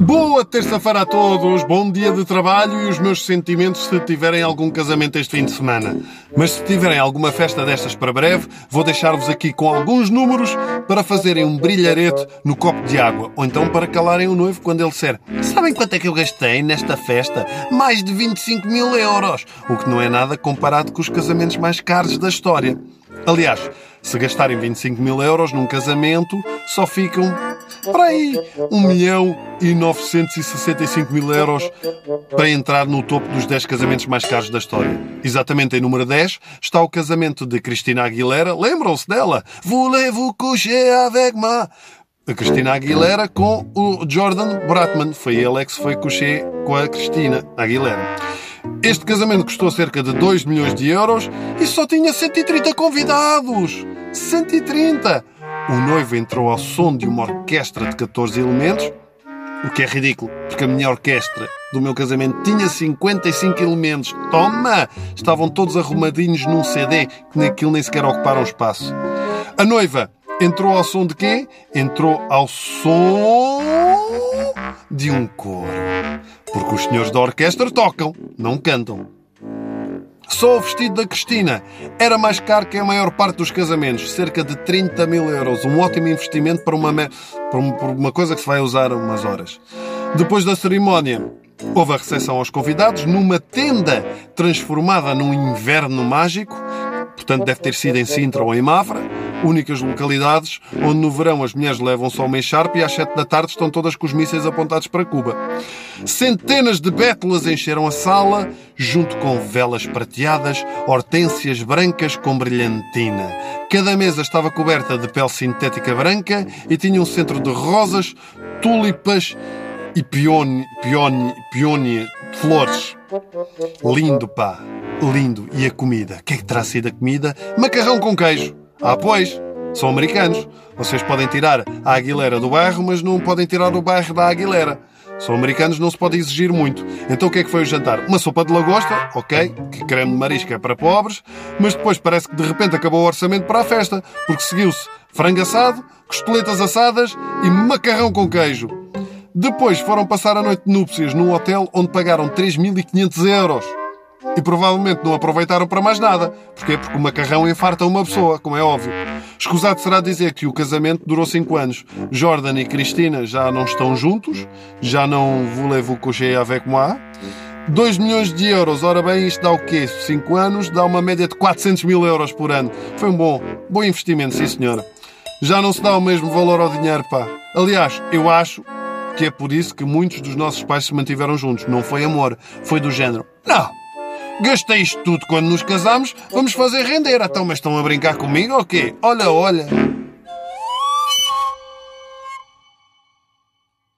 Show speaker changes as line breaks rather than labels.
Boa terça-feira a todos, bom dia de trabalho e os meus sentimentos se tiverem algum casamento este fim de semana. Mas se tiverem alguma festa destas para breve, vou deixar-vos aqui com alguns números para fazerem um brilharete no copo de água, ou então para calarem o noivo quando ele disser Sabem quanto é que eu gastei nesta festa? Mais de 25 mil euros, o que não é nada comparado com os casamentos mais caros da história. Aliás, se gastarem 25 mil euros num casamento, só ficam para aí 1 milhão e 965 mil euros para entrar no topo dos 10 casamentos mais caros da história. Exatamente em número 10 está o casamento de Cristina Aguilera. Lembram-se dela? Voulez-vous coucher avec moi? A Cristina Aguilera com o Jordan Bratman. Foi ele é que se foi coucher com a Cristina Aguilera. Este casamento custou cerca de 2 milhões de euros e só tinha 130 convidados. 130! O noivo entrou ao som de uma orquestra de 14 elementos, o que é ridículo, porque a minha orquestra do meu casamento tinha 55 elementos. Toma! Estavam todos arrumadinhos num CD, que naquilo nem sequer ocuparam espaço. A noiva entrou ao som de quê? Entrou ao som de um coro. Porque os senhores da orquestra tocam, não cantam. Só o vestido da Cristina era mais caro que a maior parte dos casamentos, cerca de 30 mil euros. Um ótimo investimento para uma, para uma coisa que se vai usar umas horas. Depois da cerimónia, houve a recepção aos convidados numa tenda transformada num inverno mágico, portanto deve ter sido em Sintra ou em Mafra únicas localidades onde no verão as mulheres levam só uma echarpe e às sete da tarde estão todas com os mísseis apontados para Cuba. Centenas de bétulas encheram a sala, junto com velas prateadas, hortênsias brancas com brilhantina. Cada mesa estava coberta de pele sintética branca e tinha um centro de rosas, tulipas e peone, peone, flores. Lindo, pá. Lindo. E a comida? O que é que terá sido a comida? Macarrão com queijo. Ah, pois, são americanos. Vocês podem tirar a Aguilera do bairro, mas não podem tirar o bairro da Aguilera. São americanos, não se pode exigir muito. Então o que é que foi o jantar? Uma sopa de lagosta, ok, que creme de marisco é para pobres, mas depois parece que de repente acabou o orçamento para a festa, porque seguiu-se frango assado, costeletas assadas e macarrão com queijo. Depois foram passar a noite de núpcias num hotel onde pagaram 3.500 euros. E provavelmente não aproveitaram para mais nada. Porquê? Porque o macarrão infarta uma pessoa, como é óbvio. Escusado será dizer que o casamento durou 5 anos. Jordan e Cristina já não estão juntos, já não voulez-vous coucher avec moi. 2 milhões de euros, ora bem, isto dá o quê? 5 anos, dá uma média de 400 mil euros por ano. Foi um bom, bom investimento, sim senhora. Já não se dá o mesmo valor ao dinheiro, pá. Aliás, eu acho que é por isso que muitos dos nossos pais se mantiveram juntos. Não foi amor, foi do género. Não! Gastei isto tudo quando nos casamos, vamos fazer render. Então, mas estão a brincar comigo ou quê? Olha, olha.